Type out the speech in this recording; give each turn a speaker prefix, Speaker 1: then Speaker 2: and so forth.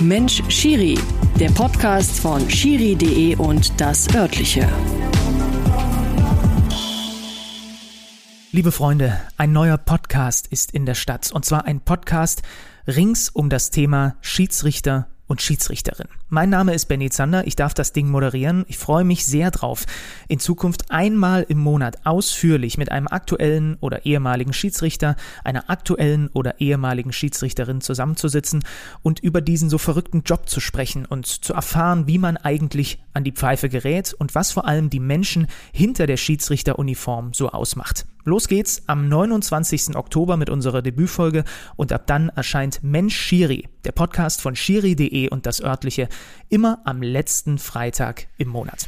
Speaker 1: Mensch Schiri, der Podcast von Schiri.de und das örtliche.
Speaker 2: Liebe Freunde, ein neuer Podcast ist in der Stadt und zwar ein Podcast rings um das Thema Schiedsrichter und Schiedsrichterin. Mein Name ist Benny Zander, ich darf das Ding moderieren. Ich freue mich sehr drauf, in Zukunft einmal im Monat ausführlich mit einem aktuellen oder ehemaligen Schiedsrichter, einer aktuellen oder ehemaligen Schiedsrichterin zusammenzusitzen und über diesen so verrückten Job zu sprechen und zu erfahren, wie man eigentlich an die Pfeife gerät und was vor allem die Menschen hinter der Schiedsrichteruniform so ausmacht. Los geht's am 29. Oktober mit unserer Debütfolge und ab dann erscheint Mensch Schiri, der Podcast von schiri.de und das örtliche, immer am letzten Freitag im Monat.